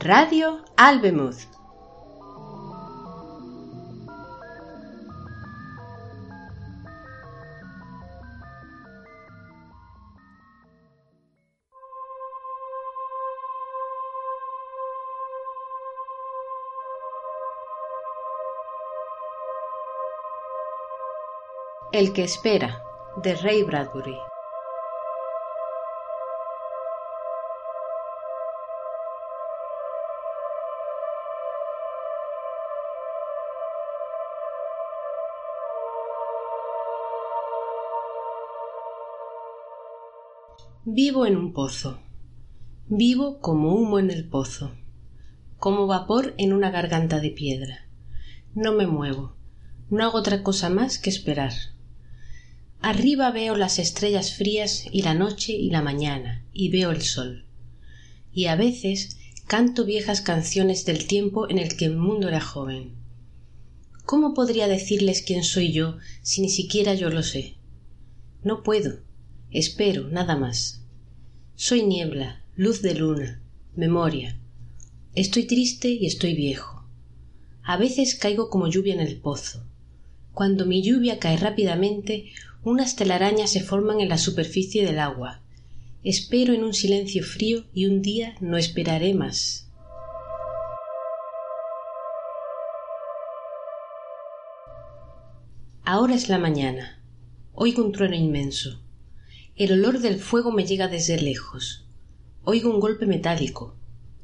Radio Albemuth. El que espera, de Ray Bradbury. Vivo en un pozo. Vivo como humo en el pozo, como vapor en una garganta de piedra. No me muevo, no hago otra cosa más que esperar. Arriba veo las estrellas frías y la noche y la mañana, y veo el sol. Y a veces canto viejas canciones del tiempo en el que el mundo era joven. ¿Cómo podría decirles quién soy yo si ni siquiera yo lo sé? No puedo. Espero, nada más. Soy niebla, luz de luna, memoria. Estoy triste y estoy viejo. A veces caigo como lluvia en el pozo. Cuando mi lluvia cae rápidamente, unas telarañas se forman en la superficie del agua. Espero en un silencio frío y un día no esperaré más. Ahora es la mañana. Oigo un trueno inmenso. El olor del fuego me llega desde lejos. Oigo un golpe metálico.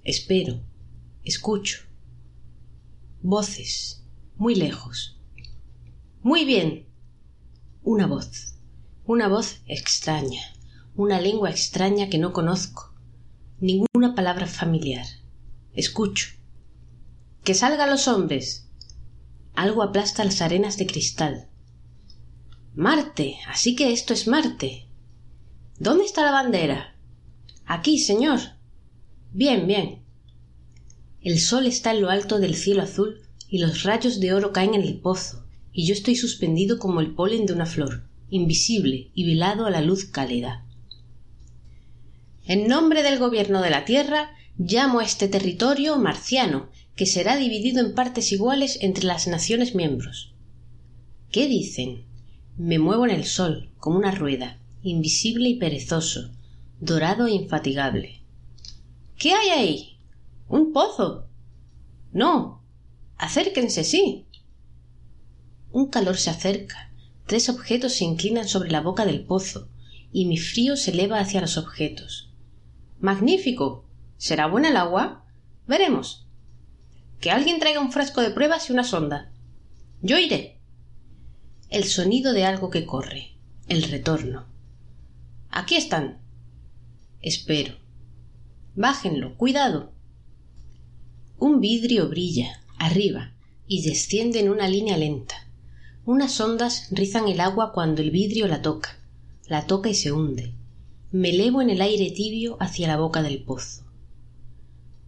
Espero. Escucho. Voces. Muy lejos. Muy bien. Una voz. Una voz extraña. Una lengua extraña que no conozco. Ninguna palabra familiar. Escucho. Que salgan los hombres. Algo aplasta las arenas de cristal. Marte. Así que esto es Marte. ¿Dónde está la bandera? Aquí, señor. Bien, bien. El sol está en lo alto del cielo azul y los rayos de oro caen en el pozo, y yo estoy suspendido como el polen de una flor, invisible y velado a la luz cálida. En nombre del gobierno de la Tierra, llamo a este territorio marciano, que será dividido en partes iguales entre las naciones miembros. ¿Qué dicen? Me muevo en el sol, como una rueda, invisible y perezoso, dorado e infatigable. ¿Qué hay ahí? ¿Un pozo? No. Acérquense, sí. Un calor se acerca. Tres objetos se inclinan sobre la boca del pozo, y mi frío se eleva hacia los objetos. Magnífico. ¿Será buena el agua? Veremos. Que alguien traiga un frasco de pruebas y una sonda. Yo iré. El sonido de algo que corre. El retorno. Aquí están. Espero. Bájenlo. Cuidado. Un vidrio brilla, arriba, y desciende en una línea lenta. Unas ondas rizan el agua cuando el vidrio la toca. La toca y se hunde. Me elevo en el aire tibio hacia la boca del pozo.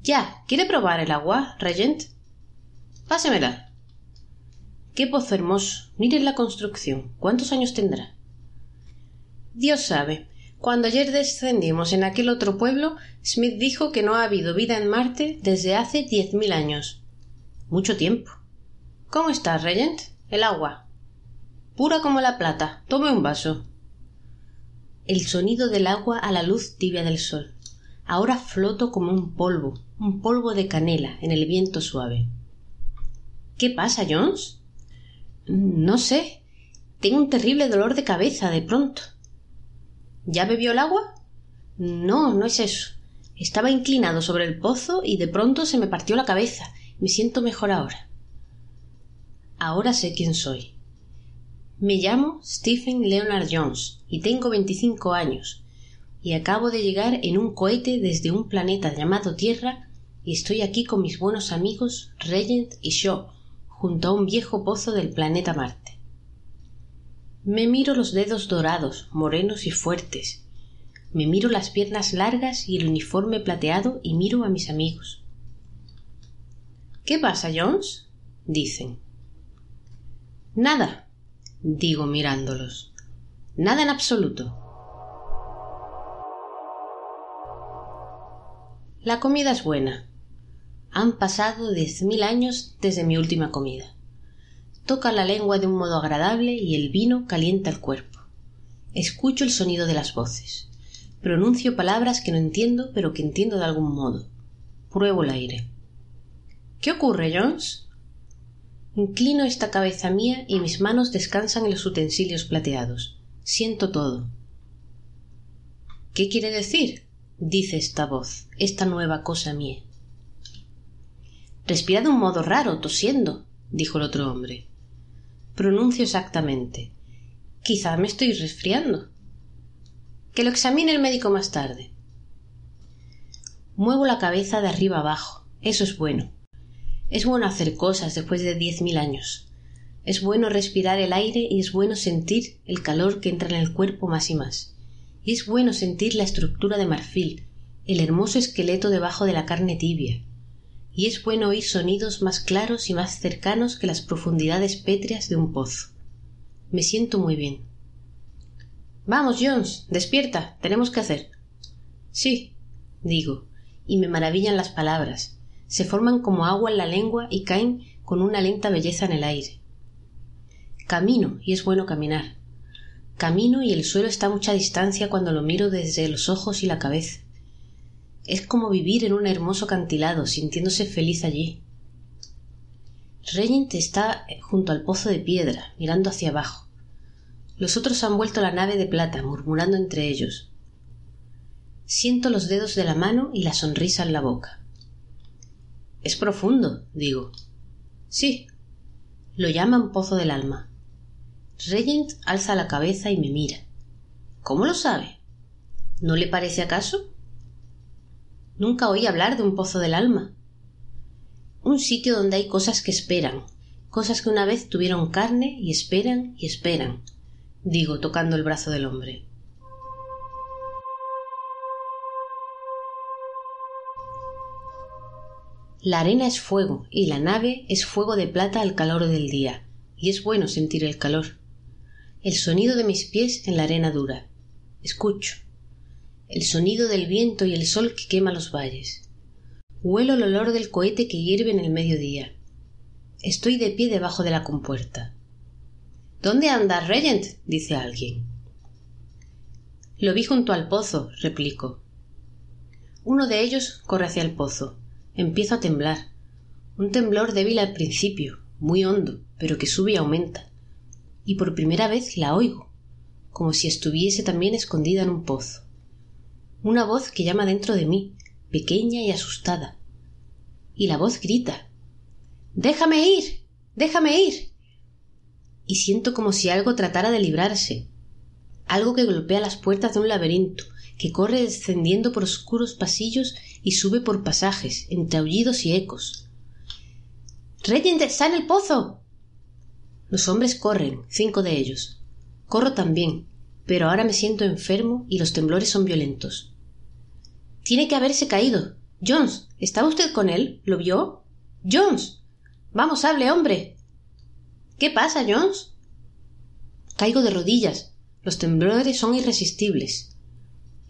Ya. ¿Quiere probar el agua, Regent? Pásemela. Qué pozo hermoso. Miren la construcción. ¿Cuántos años tendrá? Dios sabe. Cuando ayer descendimos en aquel otro pueblo, Smith dijo que no ha habido vida en Marte desde hace diez mil años. Mucho tiempo. ¿Cómo está, Regent? El agua. Pura como la plata. Tome un vaso. El sonido del agua a la luz tibia del sol. Ahora floto como un polvo, un polvo de canela en el viento suave. ¿Qué pasa, Jones? No sé. Tengo un terrible dolor de cabeza de pronto. ¿Ya bebió el agua? No, no es eso. Estaba inclinado sobre el pozo y de pronto se me partió la cabeza. Me siento mejor ahora. Ahora sé quién soy. Me llamo Stephen Leonard Jones y tengo veinticinco años y acabo de llegar en un cohete desde un planeta llamado Tierra y estoy aquí con mis buenos amigos Regent y Shaw junto a un viejo pozo del planeta Marte. Me miro los dedos dorados, morenos y fuertes. Me miro las piernas largas y el uniforme plateado y miro a mis amigos. ¿Qué pasa, Jones? dicen. Nada, digo mirándolos. Nada en absoluto. La comida es buena. Han pasado diez mil años desde mi última comida. Toca la lengua de un modo agradable y el vino calienta el cuerpo. Escucho el sonido de las voces. Pronuncio palabras que no entiendo, pero que entiendo de algún modo. Pruebo el aire. ¿Qué ocurre, Jones? Inclino esta cabeza mía y mis manos descansan en los utensilios plateados. Siento todo. ¿Qué quiere decir? dice esta voz, esta nueva cosa mía. Respira de un modo raro, tosiendo, dijo el otro hombre. Pronuncio exactamente. Quizá me estoy resfriando. Que lo examine el médico más tarde. Muevo la cabeza de arriba abajo. Eso es bueno. Es bueno hacer cosas después de diez mil años. Es bueno respirar el aire y es bueno sentir el calor que entra en el cuerpo más y más y es bueno sentir la estructura de marfil, el hermoso esqueleto debajo de la carne tibia, y es bueno oír sonidos más claros y más cercanos que las profundidades pétreas de un pozo. Me siento muy bien. Vamos, Jones, despierta, tenemos que hacer. Sí, digo, y me maravillan las palabras. Se forman como agua en la lengua y caen con una lenta belleza en el aire. Camino, y es bueno caminar. Camino y el suelo está a mucha distancia cuando lo miro desde los ojos y la cabeza. Es como vivir en un hermoso acantilado, sintiéndose feliz allí. Regent está junto al pozo de piedra, mirando hacia abajo. Los otros han vuelto la nave de plata, murmurando entre ellos. Siento los dedos de la mano y la sonrisa en la boca. Es profundo, digo. Sí. Lo llaman pozo del alma. Regent alza la cabeza y me mira. ¿Cómo lo sabe? ¿No le parece acaso? Nunca oí hablar de un pozo del alma. Un sitio donde hay cosas que esperan, cosas que una vez tuvieron carne y esperan y esperan, digo tocando el brazo del hombre. La arena es fuego y la nave es fuego de plata al calor del día, y es bueno sentir el calor el sonido de mis pies en la arena dura. Escucho. El sonido del viento y el sol que quema los valles. Huelo el olor del cohete que hierve en el mediodía. Estoy de pie debajo de la compuerta. ¿Dónde anda Regent? dice alguien. Lo vi junto al pozo, replico. Uno de ellos corre hacia el pozo. Empiezo a temblar. Un temblor débil al principio, muy hondo, pero que sube y aumenta y por primera vez la oigo, como si estuviese también escondida en un pozo. Una voz que llama dentro de mí, pequeña y asustada. Y la voz grita Déjame ir. Déjame ir. Y siento como si algo tratara de librarse, algo que golpea las puertas de un laberinto, que corre descendiendo por oscuros pasillos y sube por pasajes, entre aullidos y ecos. Regent está en el pozo. Los hombres corren, cinco de ellos. Corro también, pero ahora me siento enfermo y los temblores son violentos. Tiene que haberse caído. Jones, ¿estaba usted con él? ¿Lo vio? Jones. Vamos, hable, hombre. ¿Qué pasa, Jones? Caigo de rodillas. Los temblores son irresistibles.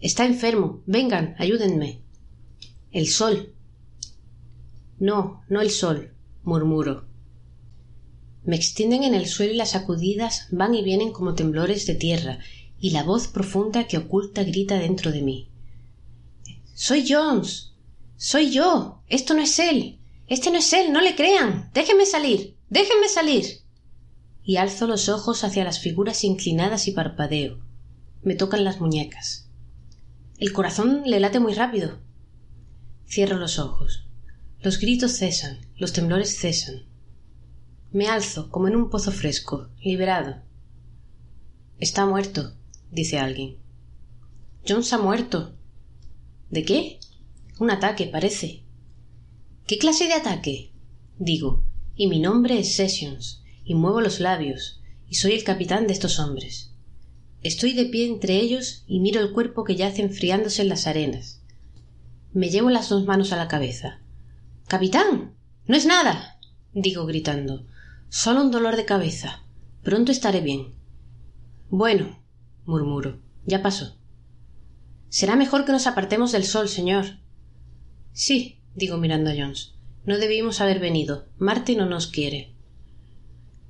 Está enfermo. Vengan, ayúdenme. El sol. No, no el sol, murmuro. Me extienden en el suelo y las sacudidas van y vienen como temblores de tierra, y la voz profunda que oculta grita dentro de mí. Soy Jones. Soy yo. Esto no es él. Este no es él. No le crean. Déjenme salir. Déjenme salir. Y alzo los ojos hacia las figuras inclinadas y parpadeo. Me tocan las muñecas. El corazón le late muy rápido. Cierro los ojos. Los gritos cesan, los temblores cesan. Me alzo como en un pozo fresco, liberado. Está muerto, dice alguien. Jones ha muerto. ¿De qué? Un ataque, parece. ¿Qué clase de ataque? digo, y mi nombre es Sessions, y muevo los labios, y soy el capitán de estos hombres. Estoy de pie entre ellos y miro el cuerpo que yace enfriándose en las arenas. Me llevo las dos manos a la cabeza. Capitán. No es nada. digo gritando. Solo un dolor de cabeza. Pronto estaré bien. Bueno, murmuro, ya pasó. Será mejor que nos apartemos del sol, señor. Sí, digo mirando a Jones. No debimos haber venido. Marte no nos quiere.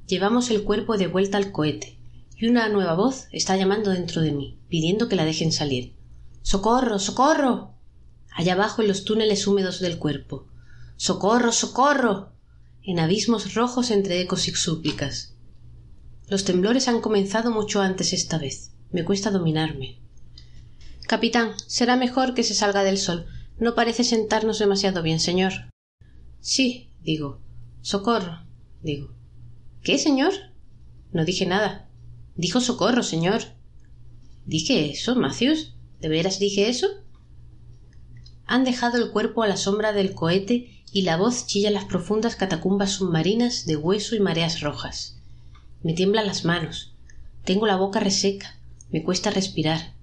Llevamos el cuerpo de vuelta al cohete, y una nueva voz está llamando dentro de mí, pidiendo que la dejen salir. ¡Socorro! ¡Socorro! Allá abajo en los túneles húmedos del cuerpo. ¡Socorro! ¡Socorro! En abismos rojos entre ecos y súplicas. Los temblores han comenzado mucho antes esta vez. Me cuesta dominarme. Capitán, será mejor que se salga del sol. No parece sentarnos demasiado bien, señor. Sí, digo. Socorro, digo. ¿Qué, señor? No dije nada. Dijo socorro, señor. ¿Dije eso, Matthews? ¿De veras dije eso? Han dejado el cuerpo a la sombra del cohete y la voz chilla las profundas catacumbas submarinas de hueso y mareas rojas. Me tiemblan las manos. Tengo la boca reseca. Me cuesta respirar.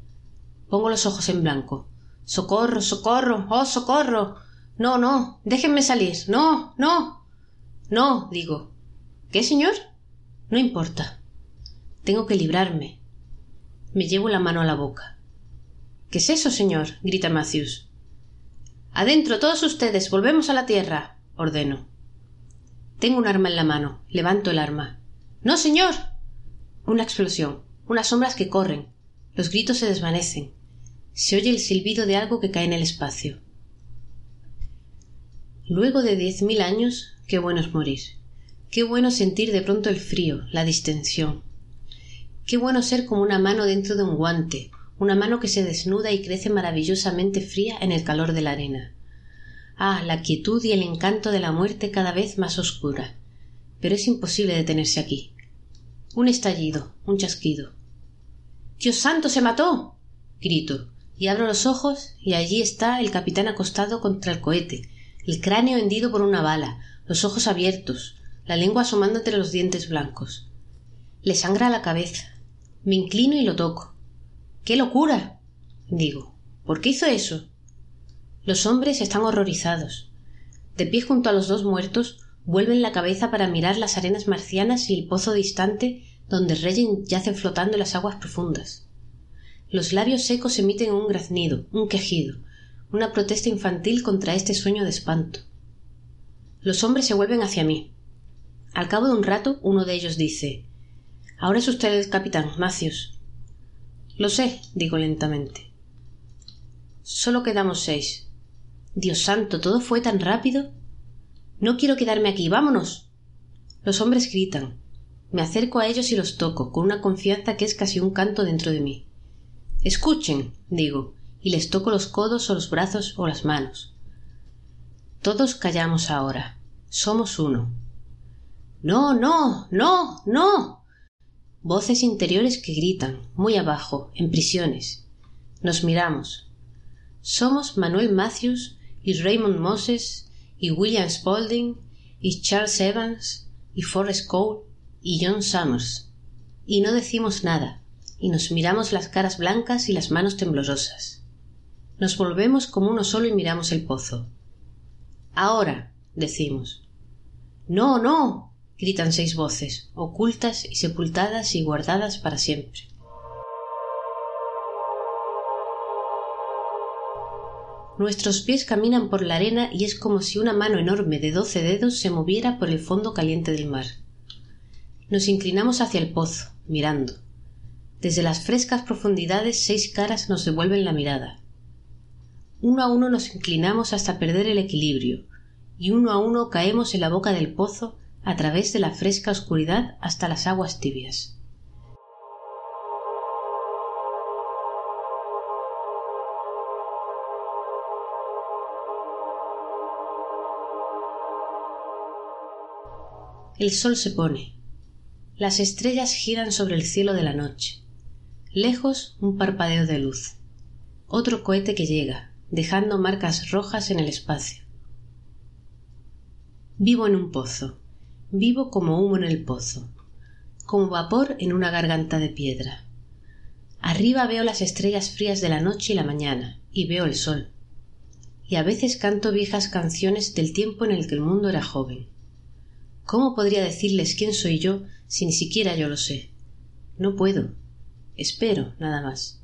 Pongo los ojos en blanco. Socorro, socorro, oh, socorro. No, no. Déjenme salir. No, no. No, digo. ¿Qué, señor? No importa. Tengo que librarme. Me llevo la mano a la boca. ¿Qué es eso, señor? grita Matthews. Adentro, todos ustedes. Volvemos a la tierra. ordeno. Tengo un arma en la mano. Levanto el arma. No, señor. Una explosión. Unas sombras que corren. Los gritos se desvanecen. Se oye el silbido de algo que cae en el espacio. Luego de diez mil años, qué bueno es morir. Qué bueno sentir de pronto el frío, la distensión. Qué bueno ser como una mano dentro de un guante, una mano que se desnuda y crece maravillosamente fría en el calor de la arena. Ah, la quietud y el encanto de la muerte cada vez más oscura. Pero es imposible detenerse aquí. Un estallido, un chasquido. Dios santo, se mató. grito, y abro los ojos y allí está el capitán acostado contra el cohete, el cráneo hendido por una bala, los ojos abiertos, la lengua asomando entre los dientes blancos. Le sangra la cabeza. Me inclino y lo toco. ¡Qué locura! digo. ¿Por qué hizo eso? Los hombres están horrorizados. De pie junto a los dos muertos, vuelven la cabeza para mirar las arenas marcianas y el pozo distante donde Reyen yace flotando en las aguas profundas. Los labios secos emiten un graznido, un quejido, una protesta infantil contra este sueño de espanto. Los hombres se vuelven hacia mí. Al cabo de un rato uno de ellos dice Ahora es usted el capitán, Macios. Lo sé, digo lentamente. Solo quedamos seis. Dios santo, todo fue tan rápido. No quiero quedarme aquí. Vámonos. Los hombres gritan. Me acerco a ellos y los toco, con una confianza que es casi un canto dentro de mí. Escuchen, digo, y les toco los codos o los brazos o las manos. Todos callamos ahora. Somos uno. No, no, no, no. Voces interiores que gritan, muy abajo, en prisiones. Nos miramos. Somos Manuel Matthews y Raymond Moses y William Spalding y Charles Evans y Forrest Cole y John Summers. Y no decimos nada, y nos miramos las caras blancas y las manos temblorosas. Nos volvemos como uno solo y miramos el pozo. Ahora, decimos. No, no. gritan seis voces, ocultas y sepultadas y guardadas para siempre. Nuestros pies caminan por la arena y es como si una mano enorme de doce dedos se moviera por el fondo caliente del mar. Nos inclinamos hacia el pozo, mirando. Desde las frescas profundidades seis caras nos devuelven la mirada. Uno a uno nos inclinamos hasta perder el equilibrio, y uno a uno caemos en la boca del pozo a través de la fresca oscuridad hasta las aguas tibias. El sol se pone. Las estrellas giran sobre el cielo de la noche. Lejos un parpadeo de luz. Otro cohete que llega, dejando marcas rojas en el espacio. Vivo en un pozo, vivo como humo en el pozo, como vapor en una garganta de piedra. Arriba veo las estrellas frías de la noche y la mañana, y veo el sol. Y a veces canto viejas canciones del tiempo en el que el mundo era joven. ¿Cómo podría decirles quién soy yo si ni siquiera yo lo sé? No puedo. Espero, nada más.